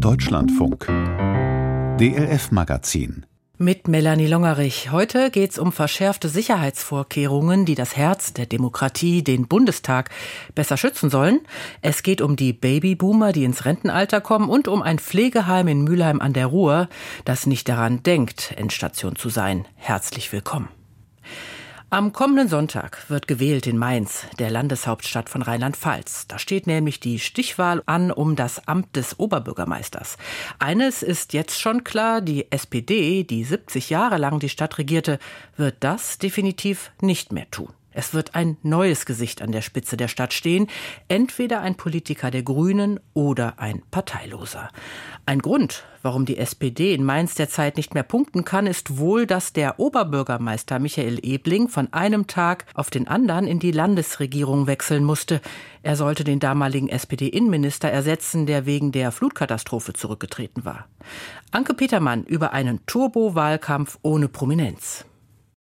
Deutschlandfunk DLF Magazin mit Melanie Longerich. Heute geht es um verschärfte Sicherheitsvorkehrungen, die das Herz der Demokratie, den Bundestag, besser schützen sollen. Es geht um die Babyboomer, die ins Rentenalter kommen und um ein Pflegeheim in Mülheim an der Ruhr, das nicht daran denkt, Endstation zu sein. Herzlich willkommen. Am kommenden Sonntag wird gewählt in Mainz, der Landeshauptstadt von Rheinland-Pfalz. Da steht nämlich die Stichwahl an um das Amt des Oberbürgermeisters. Eines ist jetzt schon klar, die SPD, die 70 Jahre lang die Stadt regierte, wird das definitiv nicht mehr tun. Es wird ein neues Gesicht an der Spitze der Stadt stehen, entweder ein Politiker der Grünen oder ein Parteiloser. Ein Grund, warum die SPD in Mainz derzeit nicht mehr punkten kann, ist wohl, dass der Oberbürgermeister Michael Ebling von einem Tag auf den anderen in die Landesregierung wechseln musste. Er sollte den damaligen SPD-Innenminister ersetzen, der wegen der Flutkatastrophe zurückgetreten war. Anke Petermann über einen Turbo-Wahlkampf ohne Prominenz.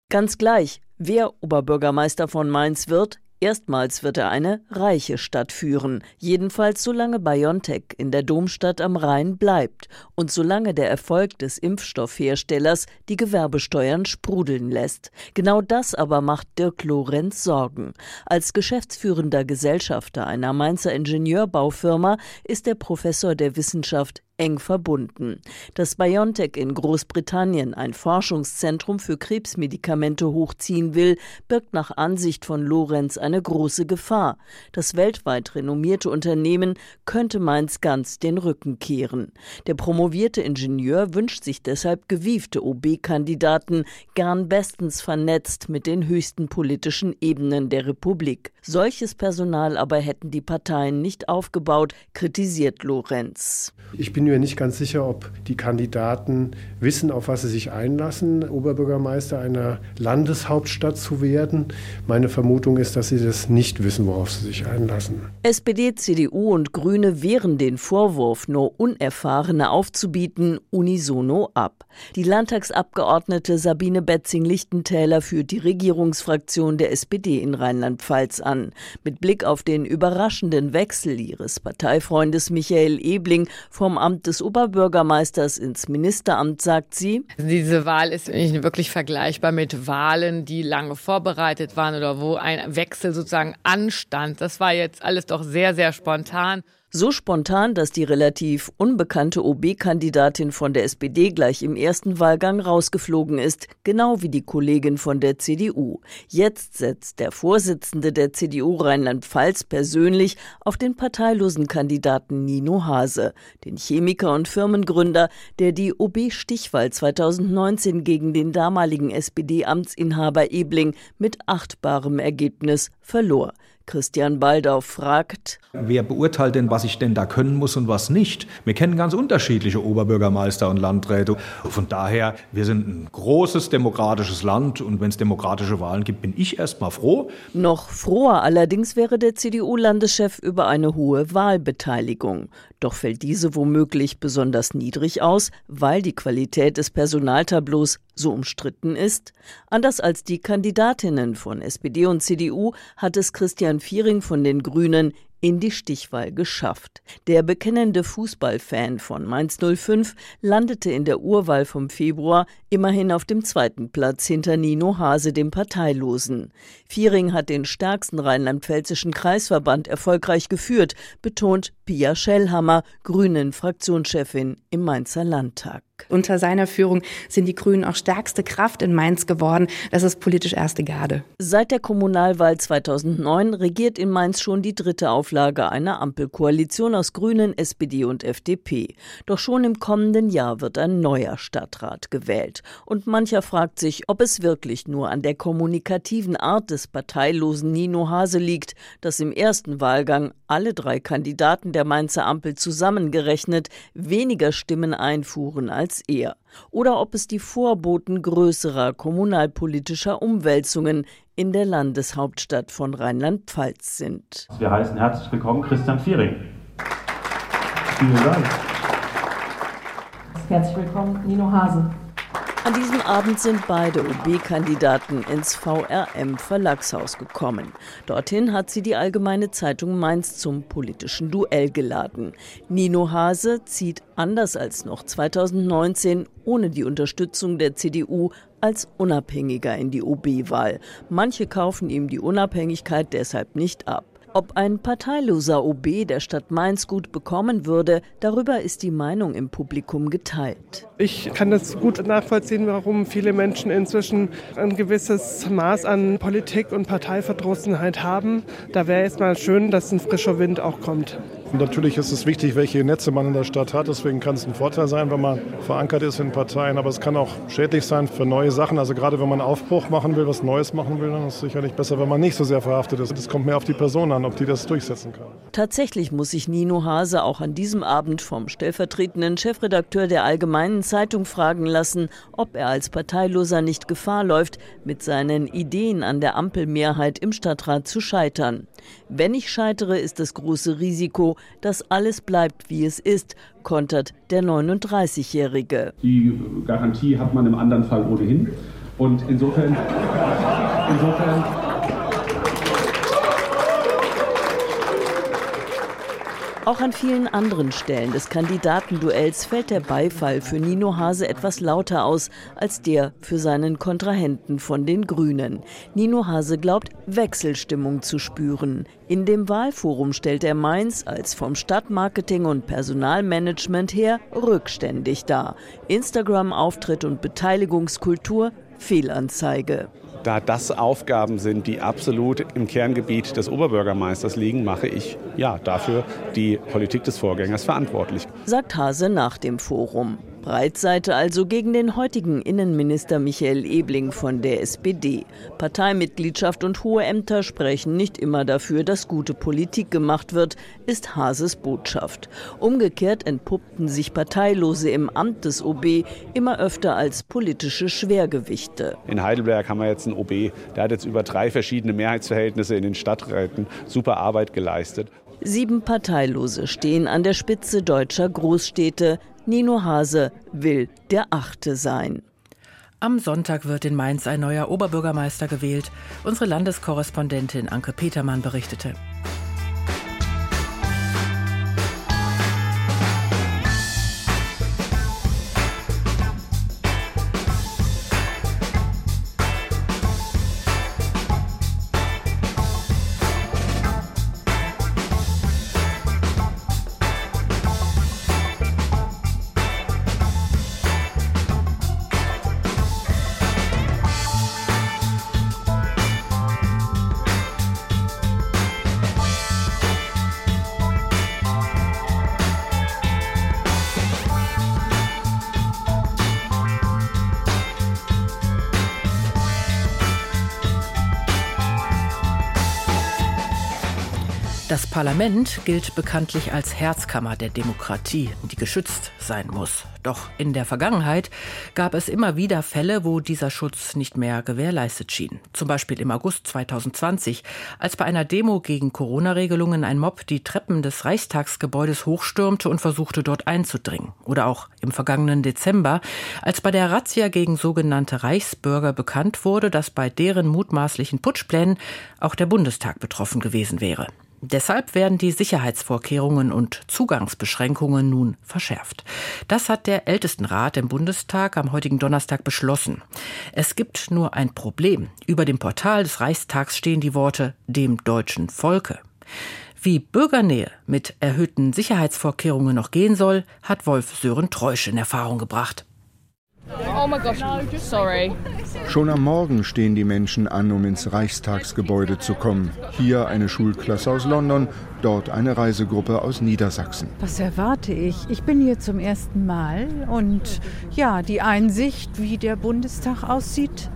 Ganz gleich, wer Oberbürgermeister von Mainz wird, Erstmals wird er eine reiche Stadt führen, jedenfalls solange BioNTech in der Domstadt am Rhein bleibt und solange der Erfolg des Impfstoffherstellers die Gewerbesteuern sprudeln lässt. Genau das aber macht Dirk Lorenz Sorgen. Als geschäftsführender Gesellschafter einer Mainzer Ingenieurbaufirma ist er Professor der Wissenschaft eng verbunden. Dass BioNTech in Großbritannien ein Forschungszentrum für Krebsmedikamente hochziehen will, birgt nach Ansicht von Lorenz eine große Gefahr. Das weltweit renommierte Unternehmen könnte Mainz ganz den Rücken kehren. Der promovierte Ingenieur wünscht sich deshalb gewiefte OB-Kandidaten, gern bestens vernetzt mit den höchsten politischen Ebenen der Republik. Solches Personal aber hätten die Parteien nicht aufgebaut, kritisiert Lorenz. Ich bin mir nicht ganz sicher, ob die Kandidaten wissen, auf was sie sich einlassen, Oberbürgermeister einer Landeshauptstadt zu werden. Meine Vermutung ist, dass sie das nicht wissen, worauf sie sich einlassen. SPD, CDU und Grüne wehren den Vorwurf, nur Unerfahrene aufzubieten, unisono ab. Die Landtagsabgeordnete Sabine Betzing-Lichtentäler führt die Regierungsfraktion der SPD in Rheinland-Pfalz an. Mit Blick auf den überraschenden Wechsel ihres Parteifreundes Michael Ebling vom Amt des Oberbürgermeisters ins Ministeramt, sagt sie. Diese Wahl ist nicht wirklich vergleichbar mit Wahlen, die lange vorbereitet waren oder wo ein Wechsel sozusagen anstand. Das war jetzt alles doch sehr, sehr spontan. So spontan, dass die relativ unbekannte OB-Kandidatin von der SPD gleich im ersten Wahlgang rausgeflogen ist, genau wie die Kollegin von der CDU. Jetzt setzt der Vorsitzende der CDU Rheinland-Pfalz persönlich auf den parteilosen Kandidaten Nino Hase, den Chemiker und Firmengründer, der die OB-Stichwahl 2019 gegen den damaligen SPD-Amtsinhaber Ebling mit achtbarem Ergebnis verlor. Christian Baldau fragt, wer beurteilt denn, was ich denn da können muss und was nicht? Wir kennen ganz unterschiedliche Oberbürgermeister und Landräte. Von daher, wir sind ein großes demokratisches Land und wenn es demokratische Wahlen gibt, bin ich erst mal froh. Noch froher allerdings wäre der CDU-Landeschef über eine hohe Wahlbeteiligung. Doch fällt diese womöglich besonders niedrig aus, weil die Qualität des Personaltableaus so umstritten ist? Anders als die Kandidatinnen von SPD und CDU hat es Christian Viering von den Grünen in die Stichwahl geschafft. Der bekennende Fußballfan von Mainz 05 landete in der Urwahl vom Februar immerhin auf dem zweiten Platz hinter Nino Hase, dem Parteilosen. Viering hat den stärksten rheinland-pfälzischen Kreisverband erfolgreich geführt, betont Pia Schellhammer, Grünen Fraktionschefin im Mainzer Landtag. Unter seiner Führung sind die Grünen auch stärkste Kraft in Mainz geworden. Das ist politisch erste Garde. Seit der Kommunalwahl 2009 regiert in Mainz schon die dritte Auflage einer Ampelkoalition aus Grünen, SPD und FDP. Doch schon im kommenden Jahr wird ein neuer Stadtrat gewählt. Und mancher fragt sich, ob es wirklich nur an der kommunikativen Art des parteilosen Nino Hase liegt, dass im ersten Wahlgang alle drei Kandidaten der Mainzer Ampel zusammengerechnet weniger Stimmen einfuhren als er. Oder ob es die Vorboten größerer kommunalpolitischer Umwälzungen in der Landeshauptstadt von Rheinland-Pfalz sind. Wir heißen herzlich willkommen Christian Viering. Vielen Dank. Herzlich willkommen Nino Hase. An diesem Abend sind beide OB-Kandidaten ins VRM Verlagshaus gekommen. Dorthin hat sie die Allgemeine Zeitung Mainz zum politischen Duell geladen. Nino Hase zieht anders als noch 2019 ohne die Unterstützung der CDU als Unabhängiger in die OB-Wahl. Manche kaufen ihm die Unabhängigkeit deshalb nicht ab. Ob ein parteiloser OB der Stadt Mainz gut bekommen würde, darüber ist die Meinung im Publikum geteilt. Ich kann das gut nachvollziehen, warum viele Menschen inzwischen ein gewisses Maß an Politik und Parteiverdrossenheit haben. Da wäre es mal schön, dass ein frischer Wind auch kommt. Natürlich ist es wichtig, welche Netze man in der Stadt hat. Deswegen kann es ein Vorteil sein, wenn man verankert ist in Parteien. Aber es kann auch schädlich sein für neue Sachen. Also gerade wenn man Aufbruch machen will, was Neues machen will, dann ist es sicherlich besser, wenn man nicht so sehr verhaftet ist. Es kommt mehr auf die Person an, ob die das durchsetzen kann. Tatsächlich muss sich Nino Hase auch an diesem Abend vom stellvertretenden Chefredakteur der Allgemeinen Zeitung fragen lassen, ob er als Parteiloser nicht Gefahr läuft, mit seinen Ideen an der Ampelmehrheit im Stadtrat zu scheitern. Wenn ich scheitere, ist das große Risiko, dass alles bleibt, wie es ist, kontert der 39-Jährige. Die Garantie hat man im anderen Fall ohnehin. Und insofern, insofern Auch an vielen anderen Stellen des Kandidatenduells fällt der Beifall für Nino Hase etwas lauter aus als der für seinen Kontrahenten von den Grünen. Nino Hase glaubt, Wechselstimmung zu spüren. In dem Wahlforum stellt er Mainz als vom Stadtmarketing und Personalmanagement her rückständig dar. Instagram-Auftritt und Beteiligungskultur Fehlanzeige. Da das Aufgaben sind, die absolut im Kerngebiet des Oberbürgermeisters liegen, mache ich ja dafür die Politik des Vorgängers verantwortlich. Sagt Hase nach dem Forum. Breitseite also gegen den heutigen Innenminister Michael Ebling von der SPD. Parteimitgliedschaft und hohe Ämter sprechen nicht immer dafür, dass gute Politik gemacht wird, ist Hases Botschaft. Umgekehrt entpuppten sich Parteilose im Amt des OB immer öfter als politische Schwergewichte. In Heidelberg haben wir jetzt einen OB, der hat jetzt über drei verschiedene Mehrheitsverhältnisse in den Stadträten super Arbeit geleistet. Sieben Parteilose stehen an der Spitze deutscher Großstädte. Nino Hase will der Achte sein. Am Sonntag wird in Mainz ein neuer Oberbürgermeister gewählt. Unsere Landeskorrespondentin Anke Petermann berichtete. Das Parlament gilt bekanntlich als Herzkammer der Demokratie, die geschützt sein muss. Doch in der Vergangenheit gab es immer wieder Fälle, wo dieser Schutz nicht mehr gewährleistet schien. Zum Beispiel im August 2020, als bei einer Demo gegen Corona-Regelungen ein Mob die Treppen des Reichstagsgebäudes hochstürmte und versuchte, dort einzudringen. Oder auch im vergangenen Dezember, als bei der Razzia gegen sogenannte Reichsbürger bekannt wurde, dass bei deren mutmaßlichen Putschplänen auch der Bundestag betroffen gewesen wäre. Deshalb werden die Sicherheitsvorkehrungen und Zugangsbeschränkungen nun verschärft. Das hat der Ältestenrat im Bundestag am heutigen Donnerstag beschlossen. Es gibt nur ein Problem. Über dem Portal des Reichstags stehen die Worte dem deutschen Volke. Wie Bürgernähe mit erhöhten Sicherheitsvorkehrungen noch gehen soll, hat Wolf Sören Treusch in Erfahrung gebracht. Oh my gosh, sorry. Schon am Morgen stehen die Menschen an, um ins Reichstagsgebäude zu kommen. Hier eine Schulklasse aus London, dort eine Reisegruppe aus Niedersachsen. Was erwarte ich? Ich bin hier zum ersten Mal und ja, die Einsicht, wie der Bundestag aussieht,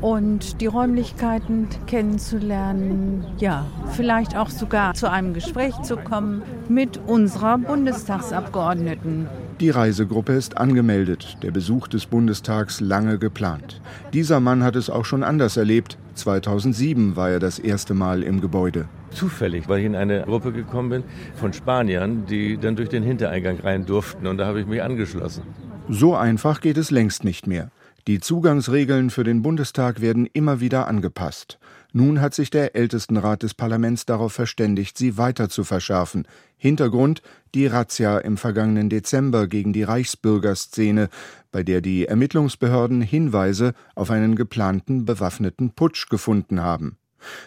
und die Räumlichkeiten kennenzulernen, ja, vielleicht auch sogar zu einem Gespräch zu kommen mit unserer Bundestagsabgeordneten. Die Reisegruppe ist angemeldet, der Besuch des Bundestags lange geplant. Dieser Mann hat es auch schon anders erlebt. 2007 war er das erste Mal im Gebäude. Zufällig, weil ich in eine Gruppe gekommen bin von Spaniern, die dann durch den Hintereingang rein durften und da habe ich mich angeschlossen. So einfach geht es längst nicht mehr. Die Zugangsregeln für den Bundestag werden immer wieder angepasst. Nun hat sich der Ältestenrat des Parlaments darauf verständigt, sie weiter zu verschärfen. Hintergrund die Razzia im vergangenen Dezember gegen die Reichsbürgerszene, bei der die Ermittlungsbehörden Hinweise auf einen geplanten bewaffneten Putsch gefunden haben.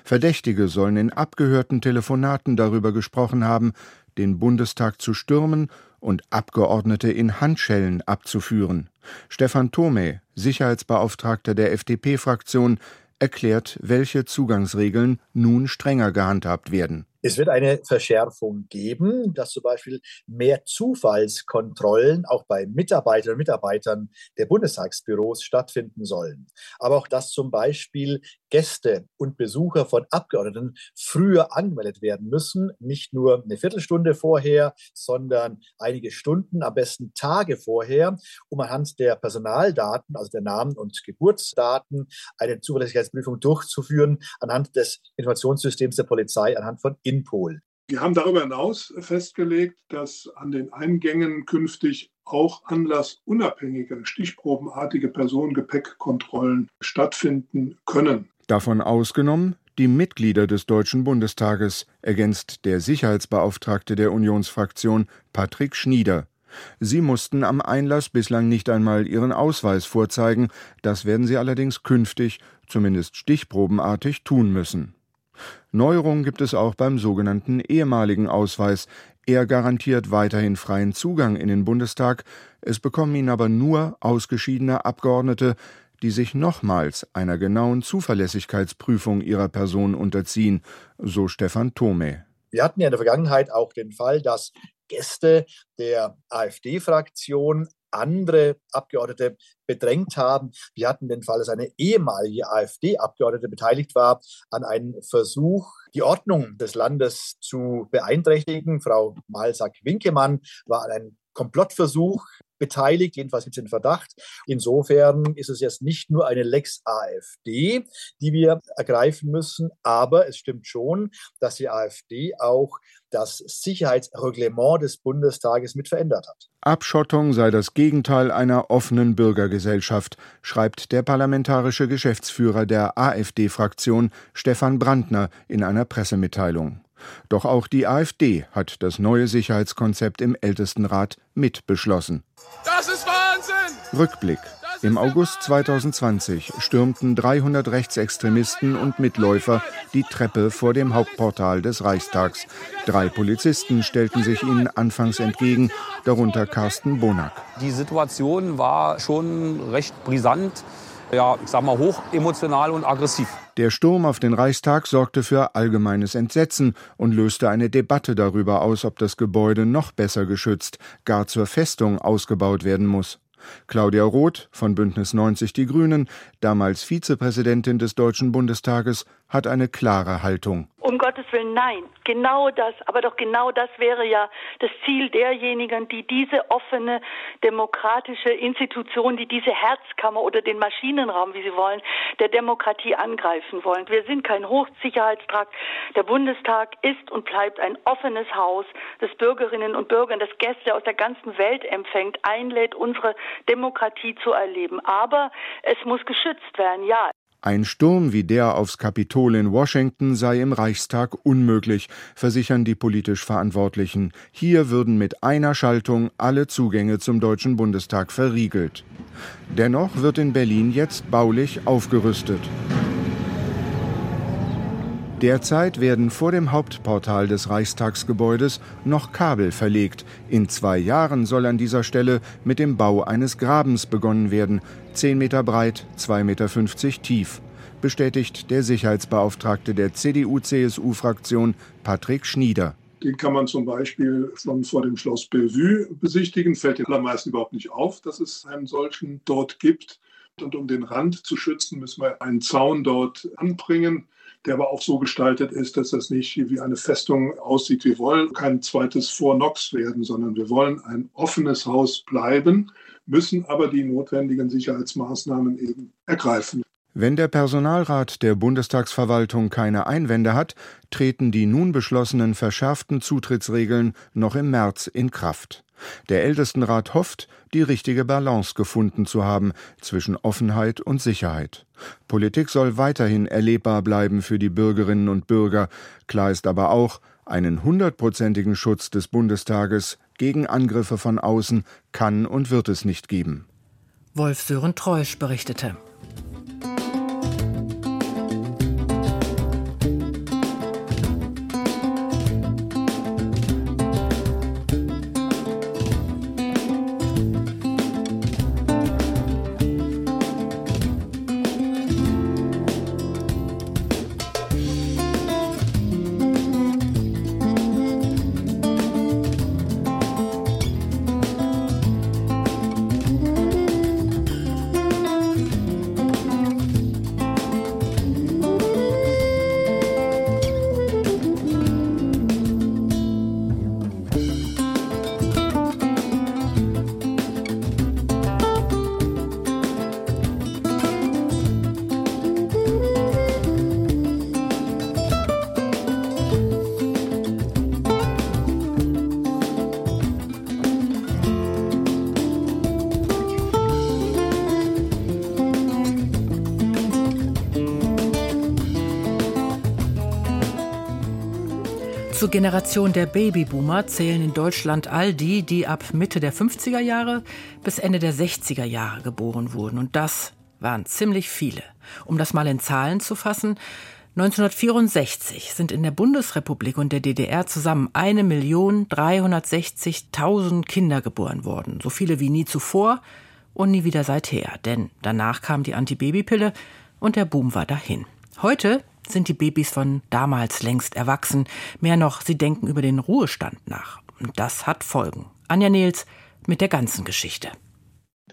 Verdächtige sollen in abgehörten Telefonaten darüber gesprochen haben, den Bundestag zu stürmen und Abgeordnete in Handschellen abzuführen. Stefan Thome, Sicherheitsbeauftragter der FDP-Fraktion, erklärt, welche Zugangsregeln nun strenger gehandhabt werden. Es wird eine Verschärfung geben, dass zum Beispiel mehr Zufallskontrollen auch bei Mitarbeiterinnen und Mitarbeitern der Bundestagsbüros stattfinden sollen. Aber auch, dass zum Beispiel Gäste und Besucher von Abgeordneten früher angemeldet werden müssen, nicht nur eine Viertelstunde vorher, sondern einige Stunden, am besten Tage vorher, um anhand der Personaldaten, also der Namen und Geburtsdaten, eine Zuverlässigkeitsprüfung durchzuführen, anhand des Informationssystems der Polizei, anhand von Inpol. Wir haben darüber hinaus festgelegt, dass an den Eingängen künftig auch anlassunabhängige, stichprobenartige Personengepäckkontrollen stattfinden können. Davon ausgenommen die Mitglieder des Deutschen Bundestages, ergänzt der Sicherheitsbeauftragte der Unionsfraktion Patrick Schnieder. Sie mussten am Einlass bislang nicht einmal ihren Ausweis vorzeigen, das werden sie allerdings künftig, zumindest stichprobenartig, tun müssen. Neuerungen gibt es auch beim sogenannten ehemaligen Ausweis. Er garantiert weiterhin freien Zugang in den Bundestag, es bekommen ihn aber nur ausgeschiedene Abgeordnete, die sich nochmals einer genauen Zuverlässigkeitsprüfung ihrer Person unterziehen, so Stefan Thome. Wir hatten ja in der Vergangenheit auch den Fall, dass Gäste der AfD-Fraktion andere Abgeordnete bedrängt haben. Wir hatten den Fall, dass eine ehemalige AfD-Abgeordnete beteiligt war an einem Versuch, die Ordnung des Landes zu beeinträchtigen. Frau Malsack-Winkemann war an einem Komplottversuch beteiligt, jedenfalls mit dem Verdacht. Insofern ist es jetzt nicht nur eine Lex AfD, die wir ergreifen müssen, aber es stimmt schon, dass die AfD auch das Sicherheitsreglement des Bundestages mit verändert hat. Abschottung sei das Gegenteil einer offenen Bürgergesellschaft, schreibt der parlamentarische Geschäftsführer der AfD-Fraktion Stefan Brandner in einer Pressemitteilung. Doch auch die AfD hat das neue Sicherheitskonzept im Ältestenrat mitbeschlossen. Das ist Wahnsinn! Rückblick. Im August 2020 stürmten 300 Rechtsextremisten und Mitläufer die Treppe vor dem Hauptportal des Reichstags. Drei Polizisten stellten sich ihnen anfangs entgegen, darunter Carsten Bonack. Die Situation war schon recht brisant ja, ich sag mal, hoch emotional und aggressiv. Der Sturm auf den Reichstag sorgte für allgemeines Entsetzen und löste eine Debatte darüber aus, ob das Gebäude noch besser geschützt, gar zur Festung ausgebaut werden muss. Claudia Roth von Bündnis 90 Die Grünen, damals Vizepräsidentin des Deutschen Bundestages, hat eine klare Haltung. Um Gottes Willen, nein. Genau das, aber doch genau das wäre ja das Ziel derjenigen, die diese offene demokratische Institution, die diese Herzkammer oder den Maschinenraum, wie Sie wollen, der Demokratie angreifen wollen. Wir sind kein Hochsicherheitstrakt. Der Bundestag ist und bleibt ein offenes Haus, das Bürgerinnen und Bürger, das Gäste aus der ganzen Welt empfängt, einlädt, unsere Demokratie zu erleben. Aber es muss geschützt werden, ja. Ein Sturm wie der aufs Kapitol in Washington sei im Reichstag unmöglich, versichern die politisch Verantwortlichen. Hier würden mit einer Schaltung alle Zugänge zum Deutschen Bundestag verriegelt. Dennoch wird in Berlin jetzt baulich aufgerüstet. Derzeit werden vor dem Hauptportal des Reichstagsgebäudes noch Kabel verlegt. In zwei Jahren soll an dieser Stelle mit dem Bau eines Grabens begonnen werden. Zehn Meter breit, 2,50 Meter tief bestätigt der Sicherheitsbeauftragte der CDU-CSU-Fraktion Patrick Schnieder. Den kann man zum Beispiel schon vor dem Schloss Bellevue besichtigen. Fällt den allermeisten überhaupt nicht auf, dass es einen solchen dort gibt. Und um den Rand zu schützen, müssen wir einen Zaun dort anbringen der aber auch so gestaltet ist, dass das nicht wie eine Festung aussieht. Wir wollen kein zweites Fort Knox werden, sondern wir wollen ein offenes Haus bleiben, müssen aber die notwendigen Sicherheitsmaßnahmen eben ergreifen. Wenn der Personalrat der Bundestagsverwaltung keine Einwände hat, treten die nun beschlossenen verschärften Zutrittsregeln noch im März in Kraft. Der Ältestenrat hofft, die richtige Balance gefunden zu haben zwischen Offenheit und Sicherheit. Politik soll weiterhin erlebbar bleiben für die Bürgerinnen und Bürger. Klar ist aber auch, einen hundertprozentigen Schutz des Bundestages gegen Angriffe von außen kann und wird es nicht geben. Wolf Sören Treusch berichtete. Zur Generation der Babyboomer zählen in Deutschland all die, die ab Mitte der 50er Jahre bis Ende der 60er Jahre geboren wurden. Und das waren ziemlich viele. Um das mal in Zahlen zu fassen, 1964 sind in der Bundesrepublik und der DDR zusammen 1.360.000 Kinder geboren worden. So viele wie nie zuvor und nie wieder seither. Denn danach kam die Antibabypille und der Boom war dahin. Heute sind die Babys von damals längst erwachsen. Mehr noch, sie denken über den Ruhestand nach. Und das hat Folgen. Anja Nils mit der ganzen Geschichte.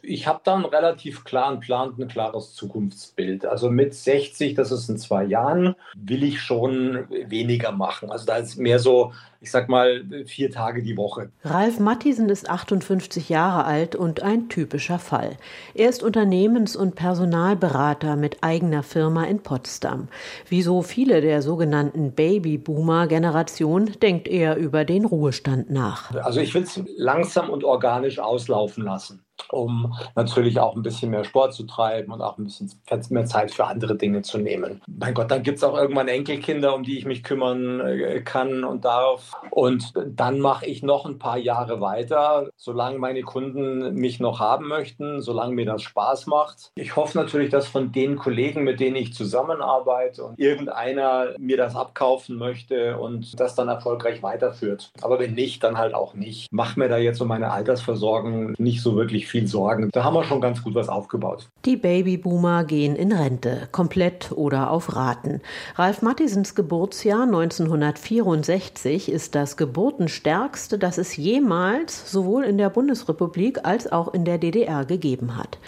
Ich habe da einen relativ klaren Plan, ein klares Zukunftsbild. Also mit 60, das ist in zwei Jahren, will ich schon weniger machen. Also da ist mehr so ich sag mal, vier Tage die Woche. Ralf Mattisen ist 58 Jahre alt und ein typischer Fall. Er ist Unternehmens- und Personalberater mit eigener Firma in Potsdam. Wie so viele der sogenannten Babyboomer-Generation denkt er über den Ruhestand nach. Also ich will es langsam und organisch auslaufen lassen um natürlich auch ein bisschen mehr Sport zu treiben und auch ein bisschen mehr Zeit für andere Dinge zu nehmen. Mein Gott, dann gibt es auch irgendwann Enkelkinder, um die ich mich kümmern äh, kann und darf. Und dann mache ich noch ein paar Jahre weiter, solange meine Kunden mich noch haben möchten, solange mir das Spaß macht. Ich hoffe natürlich, dass von den Kollegen, mit denen ich zusammenarbeite und irgendeiner mir das abkaufen möchte und das dann erfolgreich weiterführt. Aber wenn nicht, dann halt auch nicht. Mach mir da jetzt um meine Altersversorgung nicht so wirklich viel Sorgen. Da haben wir schon ganz gut was aufgebaut. Die Babyboomer gehen in Rente, komplett oder auf Raten. Ralf Mattisens Geburtsjahr 1964 ist ist das geburtenstärkste, das es jemals sowohl in der Bundesrepublik als auch in der DDR gegeben hat.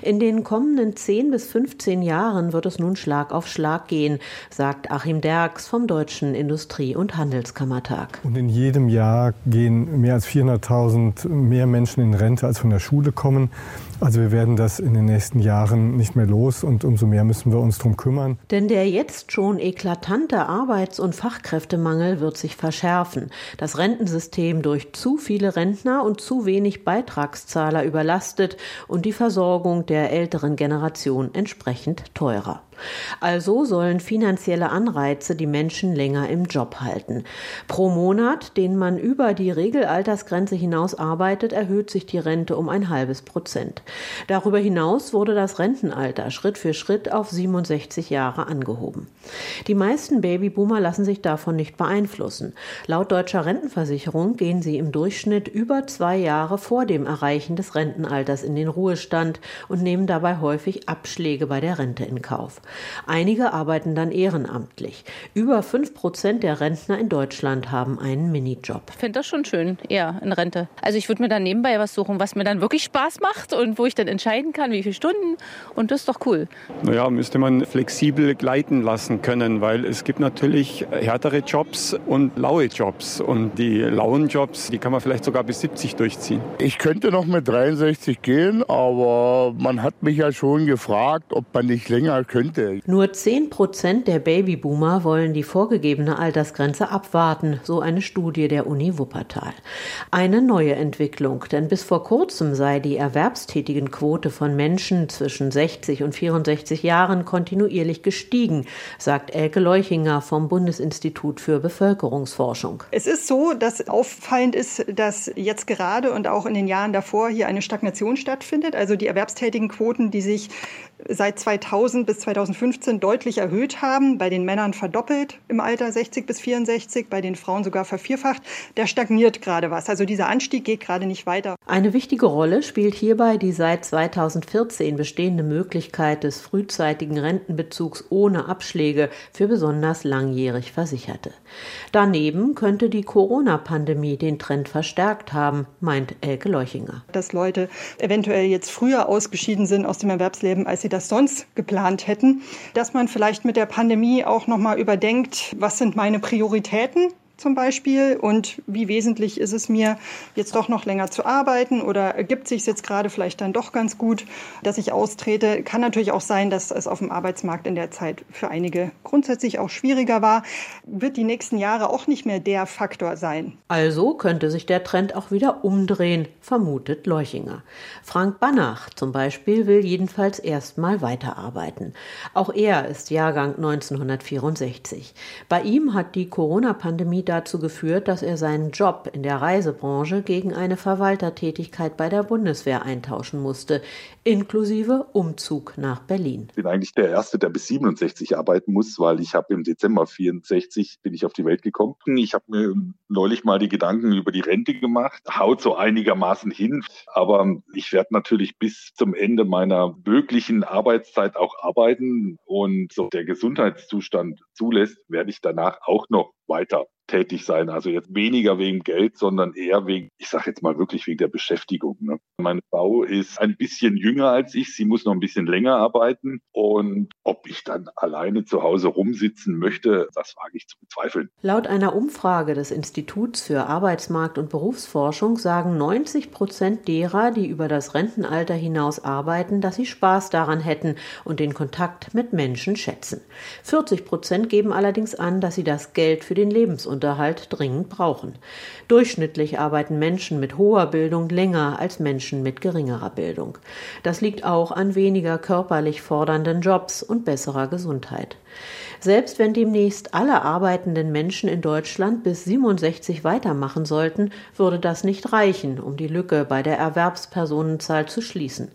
In den kommenden 10 bis 15 Jahren wird es nun Schlag auf Schlag gehen, sagt Achim Derks vom Deutschen Industrie- und Handelskammertag. Und in jedem Jahr gehen mehr als 400.000 mehr Menschen in Rente, als von der Schule kommen. Also wir werden das in den nächsten Jahren nicht mehr los und umso mehr müssen wir uns darum kümmern. Denn der jetzt schon eklatante Arbeits- und Fachkräftemangel wird sich verschärfen. Das Rentensystem durch zu viele Rentner und zu wenig Beitragszahler überlastet und die Versorgung der älteren Generation entsprechend teurer. Also sollen finanzielle Anreize die Menschen länger im Job halten. Pro Monat, den man über die Regelaltersgrenze hinaus arbeitet, erhöht sich die Rente um ein halbes Prozent. Darüber hinaus wurde das Rentenalter Schritt für Schritt auf 67 Jahre angehoben. Die meisten Babyboomer lassen sich davon nicht beeinflussen. Laut deutscher Rentenversicherung gehen sie im Durchschnitt über zwei Jahre vor dem Erreichen des Rentenalters in den Ruhestand und nehmen dabei häufig Abschläge bei der Rente in Kauf. Einige arbeiten dann ehrenamtlich. Über fünf Prozent der Rentner in Deutschland haben einen Minijob. Ich finde das schon schön, eher in Rente. Also ich würde mir dann nebenbei was suchen, was mir dann wirklich Spaß macht und wo ich dann entscheiden kann, wie viele Stunden. Und das ist doch cool. Naja, müsste man flexibel gleiten lassen können, weil es gibt natürlich härtere Jobs und laue Jobs. Und die lauen Jobs, die kann man vielleicht sogar bis 70 durchziehen. Ich könnte noch mit 63 gehen, aber man hat mich ja schon gefragt, ob man nicht länger könnte Rente. Nur 10 Prozent der Babyboomer wollen die vorgegebene Altersgrenze abwarten, so eine Studie der Uni Wuppertal. Eine neue Entwicklung, denn bis vor kurzem sei die Erwerbstätigenquote von Menschen zwischen 60 und 64 Jahren kontinuierlich gestiegen, sagt Elke Leuchinger vom Bundesinstitut für Bevölkerungsforschung. Es ist so, dass auffallend ist, dass jetzt gerade und auch in den Jahren davor hier eine Stagnation stattfindet. Also die erwerbstätigen Quoten, die sich seit 2000 bis 2015 deutlich erhöht haben, bei den Männern verdoppelt im Alter 60 bis 64, bei den Frauen sogar vervierfacht, der stagniert gerade was. Also dieser Anstieg geht gerade nicht weiter. Eine wichtige Rolle spielt hierbei die seit 2014 bestehende Möglichkeit des frühzeitigen Rentenbezugs ohne Abschläge für besonders langjährig Versicherte. Daneben könnte die Corona-Pandemie den Trend verstärkt haben, meint Elke Leuchinger. Dass Leute eventuell jetzt früher ausgeschieden sind aus dem Erwerbsleben, als sie das sonst geplant hätten, dass man vielleicht mit der Pandemie auch noch mal überdenkt, was sind meine Prioritäten zum Beispiel und wie wesentlich ist es mir, jetzt doch noch länger zu arbeiten oder ergibt sich jetzt gerade vielleicht dann doch ganz gut, dass ich austrete. Kann natürlich auch sein, dass es auf dem Arbeitsmarkt in der Zeit für einige grundsätzlich auch schwieriger war. Wird die nächsten Jahre auch nicht mehr der Faktor sein. Also könnte sich der Trend auch wieder umdrehen, vermutet Leuchinger. Frank Banach zum Beispiel will jedenfalls erstmal weiterarbeiten. Auch er ist Jahrgang 1964. Bei ihm hat die Corona-Pandemie dazu geführt, dass er seinen Job in der Reisebranche gegen eine Verwaltertätigkeit bei der Bundeswehr eintauschen musste, inklusive Umzug nach Berlin. Ich bin eigentlich der Erste, der bis 67 arbeiten muss, weil ich habe im Dezember 64 bin ich auf die Welt gekommen. Ich habe mir neulich mal die Gedanken über die Rente gemacht, haut so einigermaßen hin, aber ich werde natürlich bis zum Ende meiner möglichen Arbeitszeit auch arbeiten und so der Gesundheitszustand zulässt, werde ich danach auch noch weiter tätig sein. Also jetzt weniger wegen Geld, sondern eher wegen, ich sage jetzt mal wirklich wegen der Beschäftigung. Ne? Meine Frau ist ein bisschen jünger als ich, sie muss noch ein bisschen länger arbeiten. Und ob ich dann alleine zu Hause rumsitzen möchte, das wage ich zu bezweifeln. Laut einer Umfrage des Instituts für Arbeitsmarkt und Berufsforschung sagen 90 Prozent derer, die über das Rentenalter hinaus arbeiten, dass sie Spaß daran hätten und den Kontakt mit Menschen schätzen. 40 Prozent geben allerdings an, dass sie das Geld für den Lebensunterhalt dringend brauchen. Durchschnittlich arbeiten Menschen mit hoher Bildung länger als Menschen mit geringerer Bildung. Das liegt auch an weniger körperlich fordernden Jobs und besserer Gesundheit. Selbst wenn demnächst alle arbeitenden Menschen in Deutschland bis 67 weitermachen sollten, würde das nicht reichen, um die Lücke bei der Erwerbspersonenzahl zu schließen.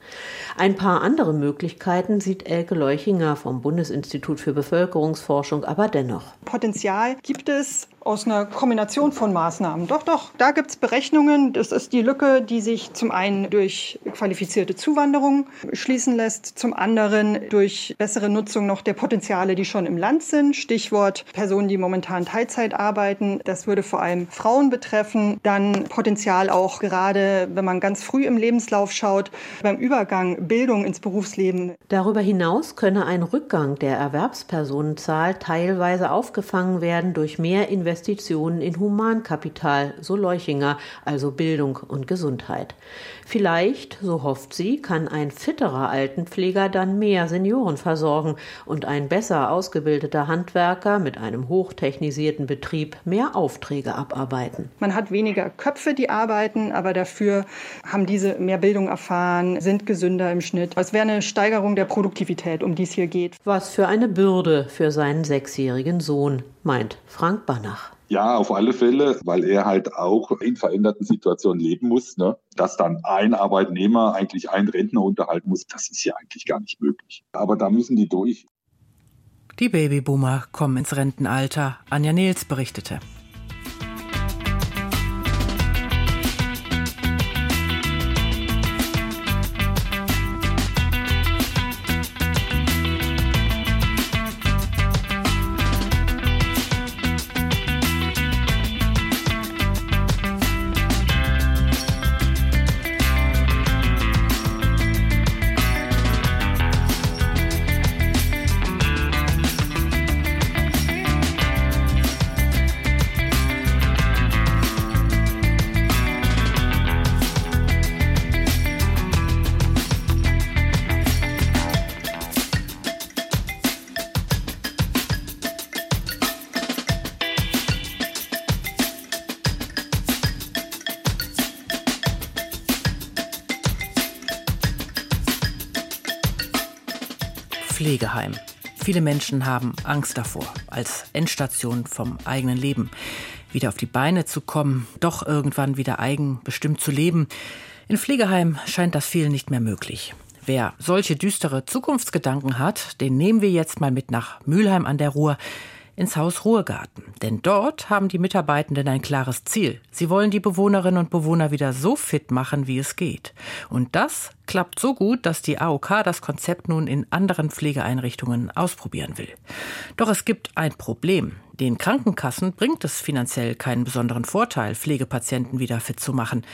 Ein paar andere Möglichkeiten sieht Elke Leuchinger vom Bundesinstitut für Bevölkerungsforschung aber dennoch. Potenzial gibt es aus einer Kombination von Maßnahmen. Doch, doch, da gibt es Berechnungen. Das ist die Lücke, die sich zum einen durch qualifizierte Zuwanderung schließen lässt, zum anderen durch bessere Nutzung noch der Potenziale, die schon im Land sind. Stichwort Personen, die momentan Teilzeit arbeiten. Das würde vor allem Frauen betreffen. Dann Potenzial auch gerade, wenn man ganz früh im Lebenslauf schaut, beim Übergang Bildung ins Berufsleben. Darüber hinaus könne ein Rückgang der Erwerbspersonenzahl teilweise aufgefangen werden durch mehr Investitionen Investitionen in Humankapital, so Leuchinger, also Bildung und Gesundheit. Vielleicht, so hofft sie, kann ein fitterer Altenpfleger dann mehr Senioren versorgen und ein besser ausgebildeter Handwerker mit einem hochtechnisierten Betrieb mehr Aufträge abarbeiten. Man hat weniger Köpfe, die arbeiten, aber dafür haben diese mehr Bildung erfahren, sind gesünder im Schnitt. Es wäre eine Steigerung der Produktivität, um die es hier geht. Was für eine Bürde für seinen sechsjährigen Sohn, meint Frank Banach. Ja, auf alle Fälle, weil er halt auch in veränderten Situationen leben muss. Ne? Dass dann ein Arbeitnehmer eigentlich einen Rentner unterhalten muss, das ist ja eigentlich gar nicht möglich. Aber da müssen die durch. Die Babyboomer kommen ins Rentenalter. Anja Nils berichtete. Pflegeheim. Viele Menschen haben Angst davor, als Endstation vom eigenen Leben wieder auf die Beine zu kommen, doch irgendwann wieder eigenbestimmt zu leben. In Pflegeheim scheint das vielen nicht mehr möglich. Wer solche düstere Zukunftsgedanken hat, den nehmen wir jetzt mal mit nach Mülheim an der Ruhr ins Haus Ruhrgarten. Denn dort haben die Mitarbeitenden ein klares Ziel. Sie wollen die Bewohnerinnen und Bewohner wieder so fit machen, wie es geht. Und das klappt so gut, dass die AOK das Konzept nun in anderen Pflegeeinrichtungen ausprobieren will. Doch es gibt ein Problem. Den Krankenkassen bringt es finanziell keinen besonderen Vorteil, Pflegepatienten wieder fit zu machen.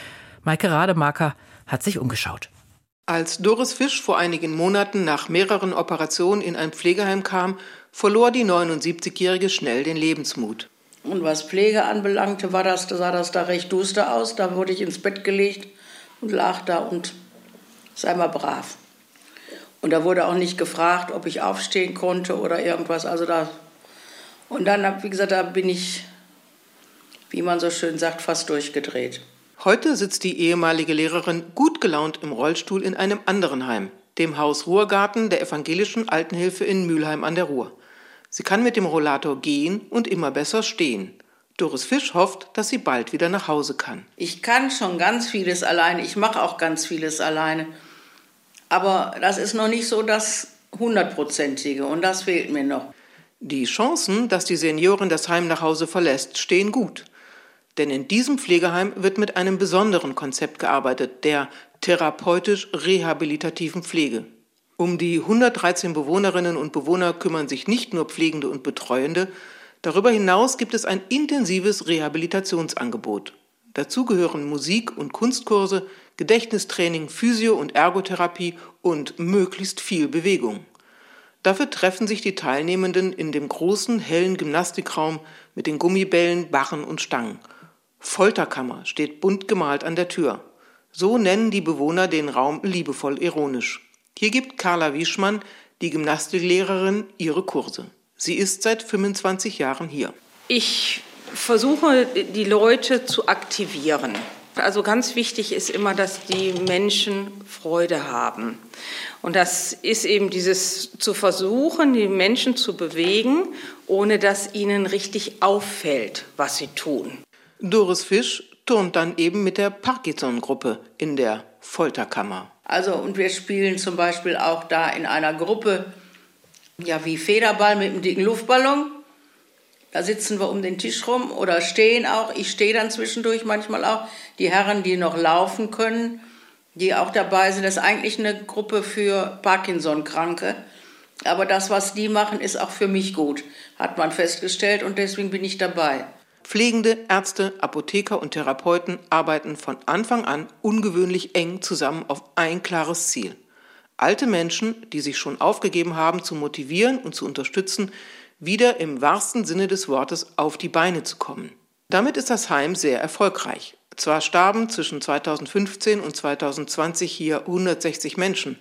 Maike Rademacher hat sich umgeschaut. Als Doris Fisch vor einigen Monaten nach mehreren Operationen in ein Pflegeheim kam, verlor die 79-Jährige schnell den Lebensmut. Und was Pflege anbelangte, war das, sah das da recht duster aus. Da wurde ich ins Bett gelegt und lag da und sei mal brav. Und da wurde auch nicht gefragt, ob ich aufstehen konnte oder irgendwas. Also da und dann, wie gesagt, da bin ich, wie man so schön sagt, fast durchgedreht. Heute sitzt die ehemalige Lehrerin gut gelaunt im Rollstuhl in einem anderen Heim, dem Haus Ruhrgarten der evangelischen Altenhilfe in Mülheim an der Ruhr. Sie kann mit dem Rollator gehen und immer besser stehen. Doris Fisch hofft, dass sie bald wieder nach Hause kann. Ich kann schon ganz vieles alleine, ich mache auch ganz vieles alleine. Aber das ist noch nicht so das hundertprozentige und das fehlt mir noch. Die Chancen, dass die Seniorin das Heim nach Hause verlässt, stehen gut. Denn in diesem Pflegeheim wird mit einem besonderen Konzept gearbeitet, der therapeutisch-rehabilitativen Pflege. Um die 113 Bewohnerinnen und Bewohner kümmern sich nicht nur Pflegende und Betreuende, darüber hinaus gibt es ein intensives Rehabilitationsangebot. Dazu gehören Musik- und Kunstkurse, Gedächtnistraining, Physio- und Ergotherapie und möglichst viel Bewegung. Dafür treffen sich die Teilnehmenden in dem großen, hellen Gymnastikraum mit den Gummibällen, Barren und Stangen. Folterkammer steht bunt gemalt an der Tür. So nennen die Bewohner den Raum liebevoll ironisch. Hier gibt Carla Wieschmann, die Gymnastiklehrerin, ihre Kurse. Sie ist seit 25 Jahren hier. Ich versuche, die Leute zu aktivieren. Also ganz wichtig ist immer, dass die Menschen Freude haben. Und das ist eben dieses zu versuchen, die Menschen zu bewegen, ohne dass ihnen richtig auffällt, was sie tun. Doris Fisch turnt dann eben mit der Parkinson-Gruppe in der Folterkammer. Also, und wir spielen zum Beispiel auch da in einer Gruppe, ja, wie Federball mit einem dicken Luftballon. Da sitzen wir um den Tisch rum oder stehen auch. Ich stehe dann zwischendurch manchmal auch. Die Herren, die noch laufen können, die auch dabei sind, das ist eigentlich eine Gruppe für Parkinson-Kranke. Aber das, was die machen, ist auch für mich gut, hat man festgestellt und deswegen bin ich dabei. Pflegende, Ärzte, Apotheker und Therapeuten arbeiten von Anfang an ungewöhnlich eng zusammen auf ein klares Ziel. Alte Menschen, die sich schon aufgegeben haben, zu motivieren und zu unterstützen, wieder im wahrsten Sinne des Wortes auf die Beine zu kommen. Damit ist das Heim sehr erfolgreich. Zwar starben zwischen 2015 und 2020 hier 160 Menschen,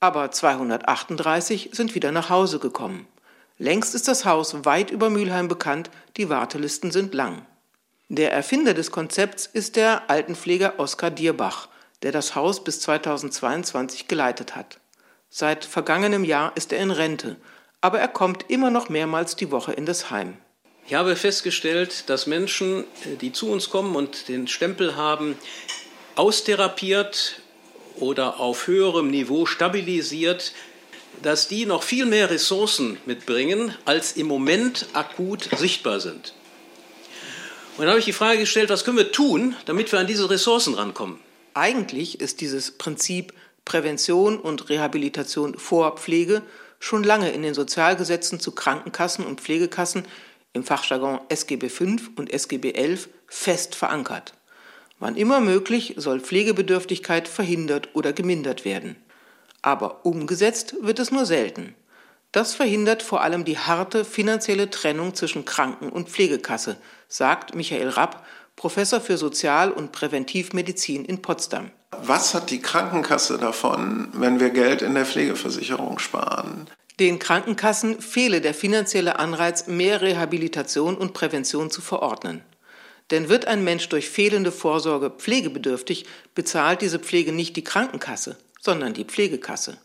aber 238 sind wieder nach Hause gekommen. Längst ist das Haus weit über Mülheim bekannt, die Wartelisten sind lang. Der Erfinder des Konzepts ist der Altenpfleger Oskar Dierbach, der das Haus bis 2022 geleitet hat. Seit vergangenem Jahr ist er in Rente, aber er kommt immer noch mehrmals die Woche in das Heim. Ich habe festgestellt, dass Menschen, die zu uns kommen und den Stempel haben, austherapiert oder auf höherem Niveau stabilisiert, dass die noch viel mehr Ressourcen mitbringen, als im Moment akut sichtbar sind. Und dann habe ich die Frage gestellt, was können wir tun, damit wir an diese Ressourcen rankommen? Eigentlich ist dieses Prinzip Prävention und Rehabilitation vor Pflege schon lange in den Sozialgesetzen zu Krankenkassen und Pflegekassen im Fachjargon SGB V und SGB XI fest verankert. Wann immer möglich soll Pflegebedürftigkeit verhindert oder gemindert werden. Aber umgesetzt wird es nur selten. Das verhindert vor allem die harte finanzielle Trennung zwischen Kranken- und Pflegekasse, sagt Michael Rapp, Professor für Sozial- und Präventivmedizin in Potsdam. Was hat die Krankenkasse davon, wenn wir Geld in der Pflegeversicherung sparen? Den Krankenkassen fehle der finanzielle Anreiz, mehr Rehabilitation und Prävention zu verordnen. Denn wird ein Mensch durch fehlende Vorsorge pflegebedürftig, bezahlt diese Pflege nicht die Krankenkasse, sondern die Pflegekasse.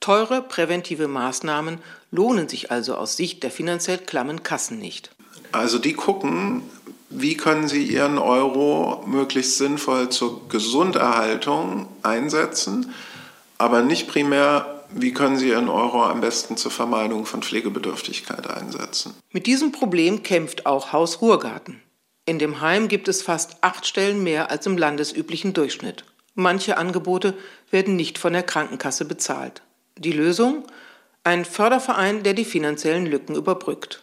Teure präventive Maßnahmen lohnen sich also aus Sicht der finanziell klammen Kassen nicht. Also die gucken, wie können sie ihren Euro möglichst sinnvoll zur Gesunderhaltung einsetzen, aber nicht primär, wie können sie ihren Euro am besten zur Vermeidung von Pflegebedürftigkeit einsetzen. Mit diesem Problem kämpft auch Haus Ruhrgarten. In dem Heim gibt es fast acht Stellen mehr als im landesüblichen Durchschnitt. Manche Angebote werden nicht von der Krankenkasse bezahlt. Die Lösung? Ein Förderverein, der die finanziellen Lücken überbrückt.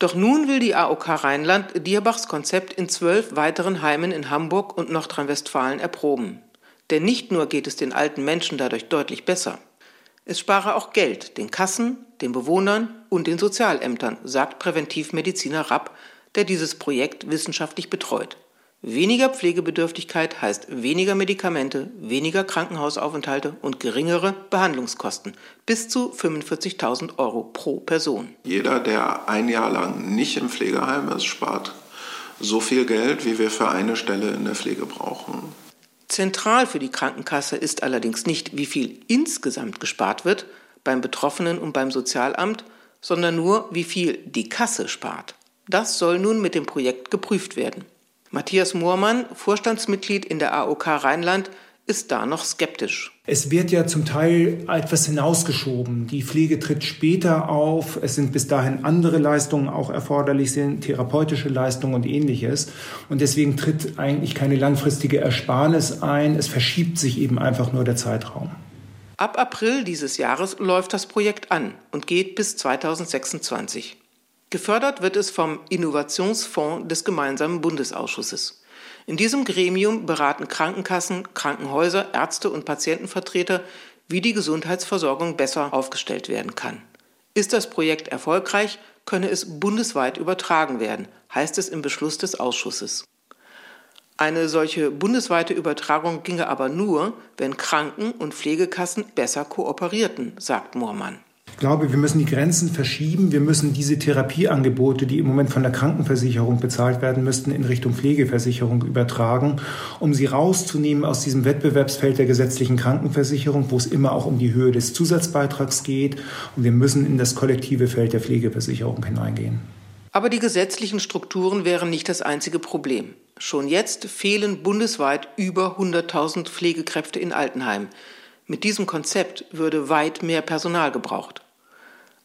Doch nun will die AOK Rheinland Dierbachs Konzept in zwölf weiteren Heimen in Hamburg und Nordrhein-Westfalen erproben. Denn nicht nur geht es den alten Menschen dadurch deutlich besser. Es spare auch Geld den Kassen, den Bewohnern und den Sozialämtern, sagt Präventivmediziner Rapp, der dieses Projekt wissenschaftlich betreut. Weniger Pflegebedürftigkeit heißt weniger Medikamente, weniger Krankenhausaufenthalte und geringere Behandlungskosten, bis zu 45.000 Euro pro Person. Jeder, der ein Jahr lang nicht im Pflegeheim ist, spart so viel Geld, wie wir für eine Stelle in der Pflege brauchen. Zentral für die Krankenkasse ist allerdings nicht, wie viel insgesamt gespart wird beim Betroffenen und beim Sozialamt, sondern nur, wie viel die Kasse spart. Das soll nun mit dem Projekt geprüft werden. Matthias Moormann, Vorstandsmitglied in der AOK Rheinland, ist da noch skeptisch. Es wird ja zum Teil etwas hinausgeschoben. Die Pflege tritt später auf. Es sind bis dahin andere Leistungen auch erforderlich, sind therapeutische Leistungen und ähnliches. Und deswegen tritt eigentlich keine langfristige Ersparnis ein. Es verschiebt sich eben einfach nur der Zeitraum. Ab April dieses Jahres läuft das Projekt an und geht bis 2026. Gefördert wird es vom Innovationsfonds des gemeinsamen Bundesausschusses. In diesem Gremium beraten Krankenkassen, Krankenhäuser, Ärzte und Patientenvertreter, wie die Gesundheitsversorgung besser aufgestellt werden kann. Ist das Projekt erfolgreich, könne es bundesweit übertragen werden, heißt es im Beschluss des Ausschusses. Eine solche bundesweite Übertragung ginge aber nur, wenn Kranken- und Pflegekassen besser kooperierten, sagt Moormann. Ich glaube, wir müssen die Grenzen verschieben. Wir müssen diese Therapieangebote, die im Moment von der Krankenversicherung bezahlt werden müssten, in Richtung Pflegeversicherung übertragen, um sie rauszunehmen aus diesem Wettbewerbsfeld der gesetzlichen Krankenversicherung, wo es immer auch um die Höhe des Zusatzbeitrags geht. Und wir müssen in das kollektive Feld der Pflegeversicherung hineingehen. Aber die gesetzlichen Strukturen wären nicht das einzige Problem. Schon jetzt fehlen bundesweit über 100.000 Pflegekräfte in Altenheimen. Mit diesem Konzept würde weit mehr Personal gebraucht.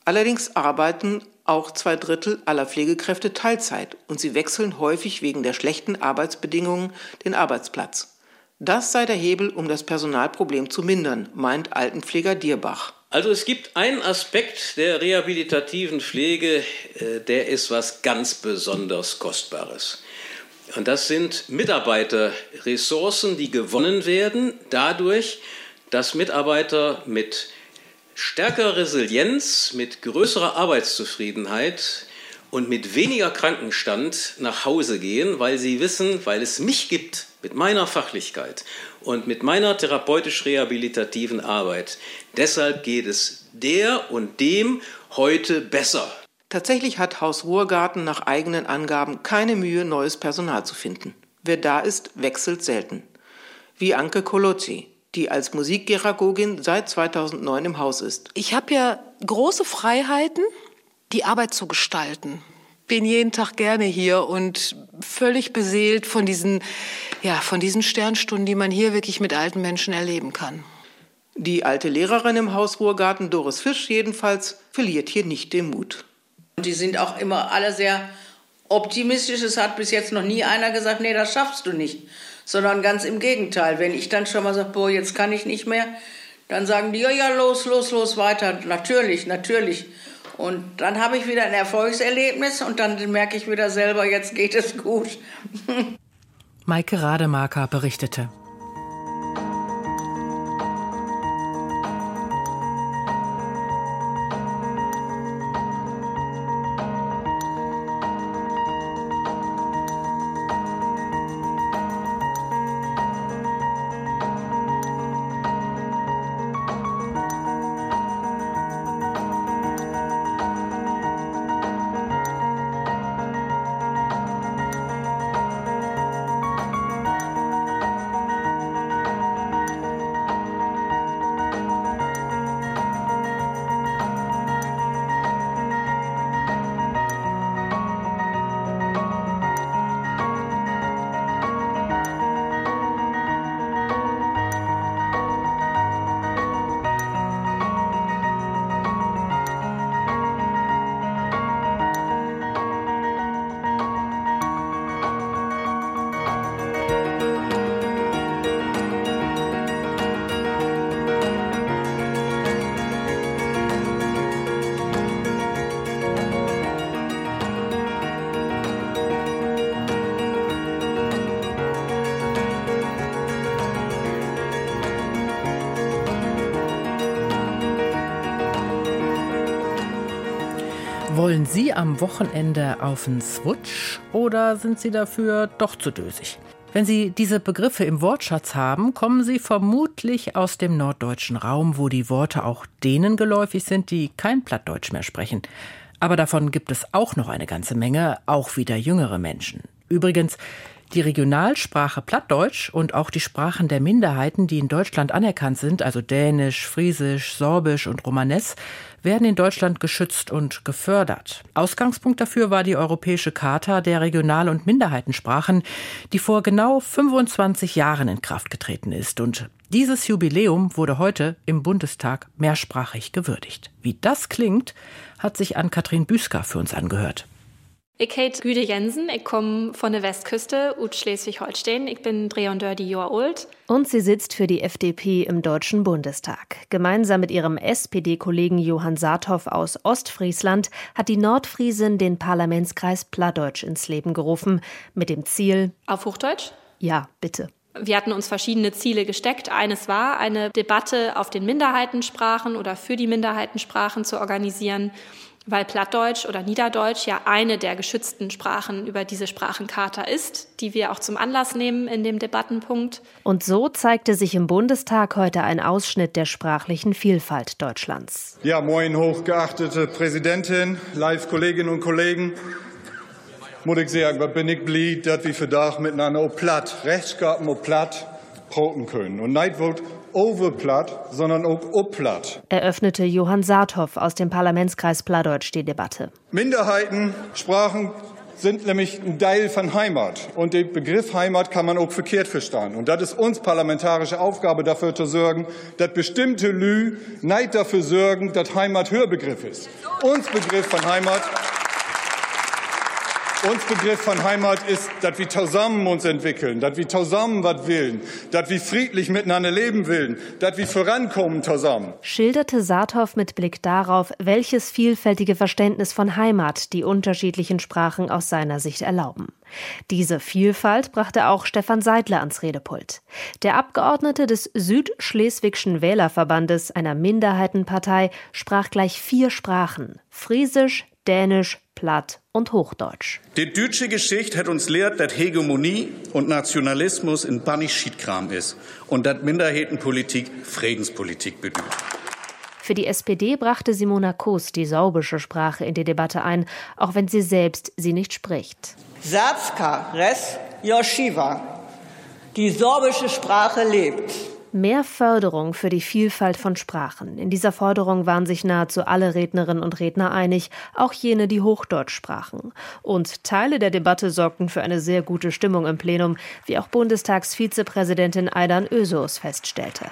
Allerdings arbeiten auch zwei Drittel aller Pflegekräfte Teilzeit und sie wechseln häufig wegen der schlechten Arbeitsbedingungen den Arbeitsplatz. Das sei der Hebel, um das Personalproblem zu mindern, meint Altenpfleger Dierbach. Also es gibt einen Aspekt der rehabilitativen Pflege, äh, der ist was ganz besonders Kostbares. Und das sind Mitarbeiterressourcen, die gewonnen werden dadurch, dass Mitarbeiter mit stärkerer Resilienz, mit größerer Arbeitszufriedenheit und mit weniger Krankenstand nach Hause gehen, weil sie wissen, weil es mich gibt mit meiner Fachlichkeit und mit meiner therapeutisch-rehabilitativen Arbeit. Deshalb geht es der und dem heute besser. Tatsächlich hat Haus Ruhrgarten nach eigenen Angaben keine Mühe, neues Personal zu finden. Wer da ist, wechselt selten. Wie Anke Colozzi die als Musikgeragogin seit 2009 im Haus ist. Ich habe ja große Freiheiten, die Arbeit zu gestalten. Bin jeden Tag gerne hier und völlig beseelt von diesen, ja, von diesen Sternstunden, die man hier wirklich mit alten Menschen erleben kann. Die alte Lehrerin im Haus Ruhrgarten, Doris Fisch jedenfalls, verliert hier nicht den Mut. Die sind auch immer alle sehr optimistisch. Es hat bis jetzt noch nie einer gesagt, nee, das schaffst du nicht sondern ganz im Gegenteil. Wenn ich dann schon mal sage, boah, jetzt kann ich nicht mehr, dann sagen die, ja, ja, los, los, los, weiter. Natürlich, natürlich. Und dann habe ich wieder ein Erfolgserlebnis und dann merke ich wieder selber, jetzt geht es gut. Maike Rademaker berichtete. Sie am Wochenende auf den Switch oder sind Sie dafür doch zu dösig? Wenn Sie diese Begriffe im Wortschatz haben, kommen Sie vermutlich aus dem norddeutschen Raum, wo die Worte auch denen geläufig sind, die kein Plattdeutsch mehr sprechen. Aber davon gibt es auch noch eine ganze Menge, auch wieder jüngere Menschen. Übrigens, die Regionalsprache Plattdeutsch und auch die Sprachen der Minderheiten, die in Deutschland anerkannt sind, also Dänisch, Friesisch, Sorbisch und Romanes, werden in Deutschland geschützt und gefördert. Ausgangspunkt dafür war die Europäische Charta der Regional- und Minderheitensprachen, die vor genau 25 Jahren in Kraft getreten ist. Und dieses Jubiläum wurde heute im Bundestag mehrsprachig gewürdigt. Wie das klingt, hat sich an Katrin Büsker für uns angehört. Ich heiße Güde Jensen, ich komme von der Westküste aus Schleswig-Holstein. Ich bin 33 Jahre alt. Und sie sitzt für die FDP im Deutschen Bundestag. Gemeinsam mit ihrem SPD-Kollegen Johann Saathoff aus Ostfriesland hat die Nordfriesin den Parlamentskreis Plattdeutsch ins Leben gerufen, mit dem Ziel. Auf Hochdeutsch? Ja, bitte. Wir hatten uns verschiedene Ziele gesteckt. Eines war, eine Debatte auf den Minderheitensprachen oder für die Minderheitensprachen zu organisieren weil Plattdeutsch oder Niederdeutsch ja eine der geschützten Sprachen über diese Sprachencharta ist, die wir auch zum Anlass nehmen in dem Debattenpunkt. Und so zeigte sich im Bundestag heute ein Ausschnitt der sprachlichen Vielfalt Deutschlands. Ja, moin, hochgeachtete Präsidentin, Live-Kolleginnen und Kollegen. Muss ich sagen, was bin ich blieb, dass wir für Dach miteinander auch platt, Rechtsgarten auch platt, proten können. Und wird overplatt, sondern auch upplatt. Eröffnete Johann Saathoff aus dem Parlamentskreis Plattdeutsch die Debatte. Minderheiten, Sprachen sind nämlich ein Teil von Heimat. Und den Begriff Heimat kann man auch verkehrt verstehen. Und das ist uns parlamentarische Aufgabe, dafür zu sorgen, dass bestimmte Lü nicht dafür sorgen, dass Heimat Hörbegriff ist. Uns Begriff von Heimat uns Begriff von Heimat ist, dass wir zusammen uns entwickeln, dass wir zusammen was willen, dass wir friedlich miteinander leben willen, dass wir vorankommen zusammen. Schilderte Saathoff mit Blick darauf, welches vielfältige Verständnis von Heimat die unterschiedlichen Sprachen aus seiner Sicht erlauben. Diese Vielfalt brachte auch Stefan Seidler ans Redepult. Der Abgeordnete des Südschleswigschen Wählerverbandes, einer Minderheitenpartei, sprach gleich vier Sprachen: Friesisch, Dänisch, Platt und Hochdeutsch. Die deutsche Geschichte hat uns lehrt, dass Hegemonie und Nationalismus in Bannig Schiedkram ist und dass Minderheitenpolitik Friedenspolitik bedeutet. Für die SPD brachte Simona Kos die sorbische Sprache in die Debatte ein, auch wenn sie selbst sie nicht spricht. Sapska res Yoshiva. Die sorbische Sprache lebt. Mehr Förderung für die Vielfalt von Sprachen. In dieser Forderung waren sich nahezu alle Rednerinnen und Redner einig, auch jene, die Hochdeutsch sprachen. Und Teile der Debatte sorgten für eine sehr gute Stimmung im Plenum, wie auch Bundestagsvizepräsidentin Aidan Ösos feststellte.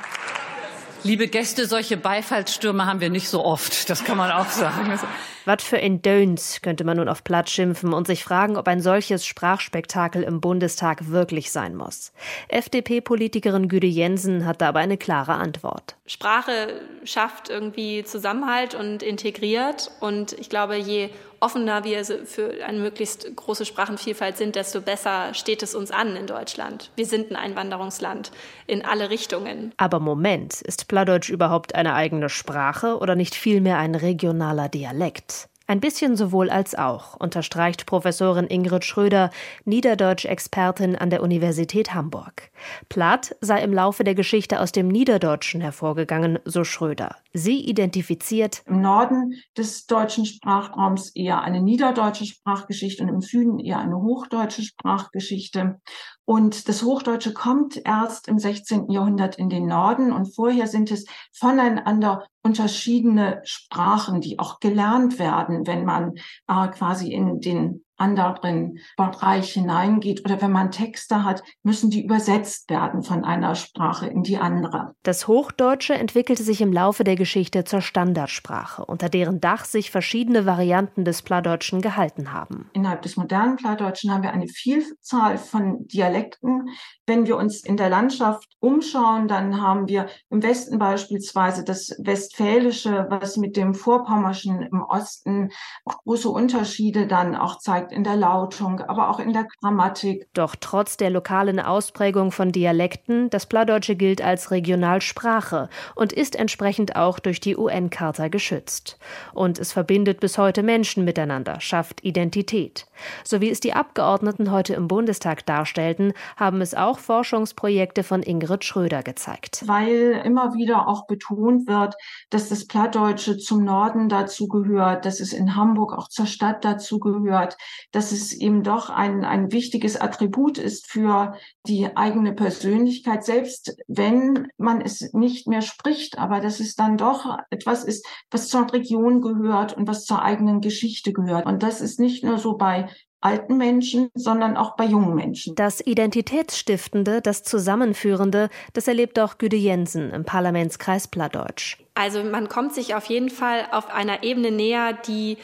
Liebe Gäste, solche Beifallsstürme haben wir nicht so oft, das kann man auch sagen. Was für ein Döns, könnte man nun auf Platt schimpfen und sich fragen, ob ein solches Sprachspektakel im Bundestag wirklich sein muss. FDP-Politikerin Güde Jensen hat da aber eine klare Antwort. Sprache schafft irgendwie Zusammenhalt und integriert. Und ich glaube, je offener wir für eine möglichst große Sprachenvielfalt sind, desto besser steht es uns an in Deutschland. Wir sind ein Einwanderungsland in alle Richtungen. Aber Moment, ist Plattdeutsch überhaupt eine eigene Sprache oder nicht vielmehr ein regionaler Dialekt? Ein bisschen sowohl als auch, unterstreicht Professorin Ingrid Schröder, Niederdeutsch-Expertin an der Universität Hamburg. Platt sei im Laufe der Geschichte aus dem Niederdeutschen hervorgegangen, so Schröder. Sie identifiziert im Norden des deutschen Sprachraums eher eine niederdeutsche Sprachgeschichte und im Süden eher eine hochdeutsche Sprachgeschichte. Und das Hochdeutsche kommt erst im 16. Jahrhundert in den Norden und vorher sind es voneinander unterschiedene Sprachen, die auch gelernt werden, wenn man äh, quasi in den anderen Bereich hineingeht oder wenn man Texte hat, müssen die übersetzt werden von einer Sprache in die andere. Das Hochdeutsche entwickelte sich im Laufe der Geschichte zur Standardsprache, unter deren Dach sich verschiedene Varianten des Plattdeutschen gehalten haben. Innerhalb des modernen Plattdeutschen haben wir eine Vielzahl von Dialekten, Wenn wir uns in der Landschaft umschauen, dann haben wir im Westen beispielsweise das Westfälische, was mit dem Vorpommerschen im Osten große Unterschiede dann auch zeigt in der Lautung, aber auch in der Grammatik. Doch trotz der lokalen Ausprägung von Dialekten, das Plattdeutsche gilt als Regionalsprache und ist entsprechend auch durch die UN-Charta geschützt. Und es verbindet bis heute Menschen miteinander, schafft Identität. So wie es die Abgeordneten heute im Bundestag darstellten, haben es auch Forschungsprojekte von Ingrid Schröder gezeigt. Weil immer wieder auch betont wird, dass das Plattdeutsche zum Norden dazu gehört, dass es in Hamburg auch zur Stadt dazu gehört, dass es eben doch ein, ein wichtiges Attribut ist für die eigene Persönlichkeit, selbst wenn man es nicht mehr spricht, aber dass es dann doch etwas ist, was zur Region gehört und was zur eigenen Geschichte gehört. Und das ist nicht nur so bei alten Menschen, sondern auch bei jungen Menschen. Das Identitätsstiftende, das Zusammenführende, das erlebt auch Güde Jensen im Parlamentskreis Plattdeutsch. Also man kommt sich auf jeden Fall auf einer Ebene näher, die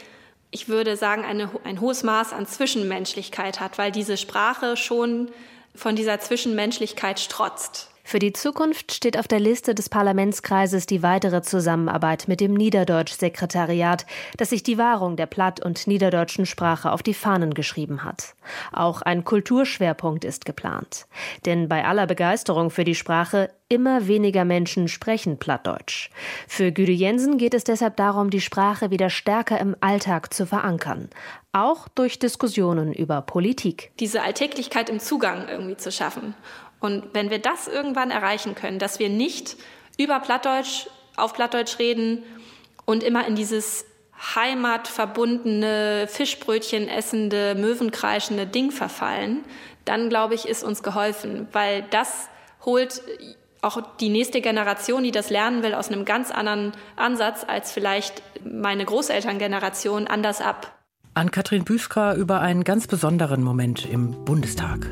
ich würde sagen, eine, ein hohes Maß an Zwischenmenschlichkeit hat, weil diese Sprache schon von dieser Zwischenmenschlichkeit strotzt. Für die Zukunft steht auf der Liste des Parlamentskreises die weitere Zusammenarbeit mit dem Niederdeutsch-Sekretariat, das sich die Wahrung der platt- und niederdeutschen Sprache auf die Fahnen geschrieben hat. Auch ein Kulturschwerpunkt ist geplant. Denn bei aller Begeisterung für die Sprache immer weniger Menschen sprechen Plattdeutsch. Für Güde Jensen geht es deshalb darum, die Sprache wieder stärker im Alltag zu verankern. Auch durch Diskussionen über Politik. Diese Alltäglichkeit im Zugang irgendwie zu schaffen. Und wenn wir das irgendwann erreichen können, dass wir nicht über Plattdeutsch auf Plattdeutsch reden und immer in dieses heimatverbundene, Fischbrötchen essende, Möwenkreischende Ding verfallen, dann glaube ich, ist uns geholfen, weil das holt auch die nächste Generation, die das lernen will, aus einem ganz anderen Ansatz als vielleicht meine Großelterngeneration anders ab. An Katrin Büskra über einen ganz besonderen Moment im Bundestag.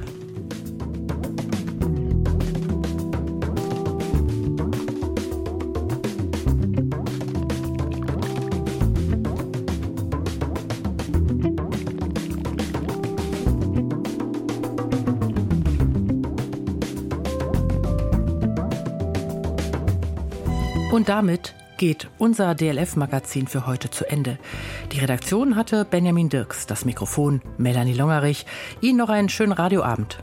Und damit geht unser DLF-Magazin für heute zu Ende. Die Redaktion hatte Benjamin Dirks, das Mikrofon Melanie Longerich. Ihnen noch einen schönen Radioabend.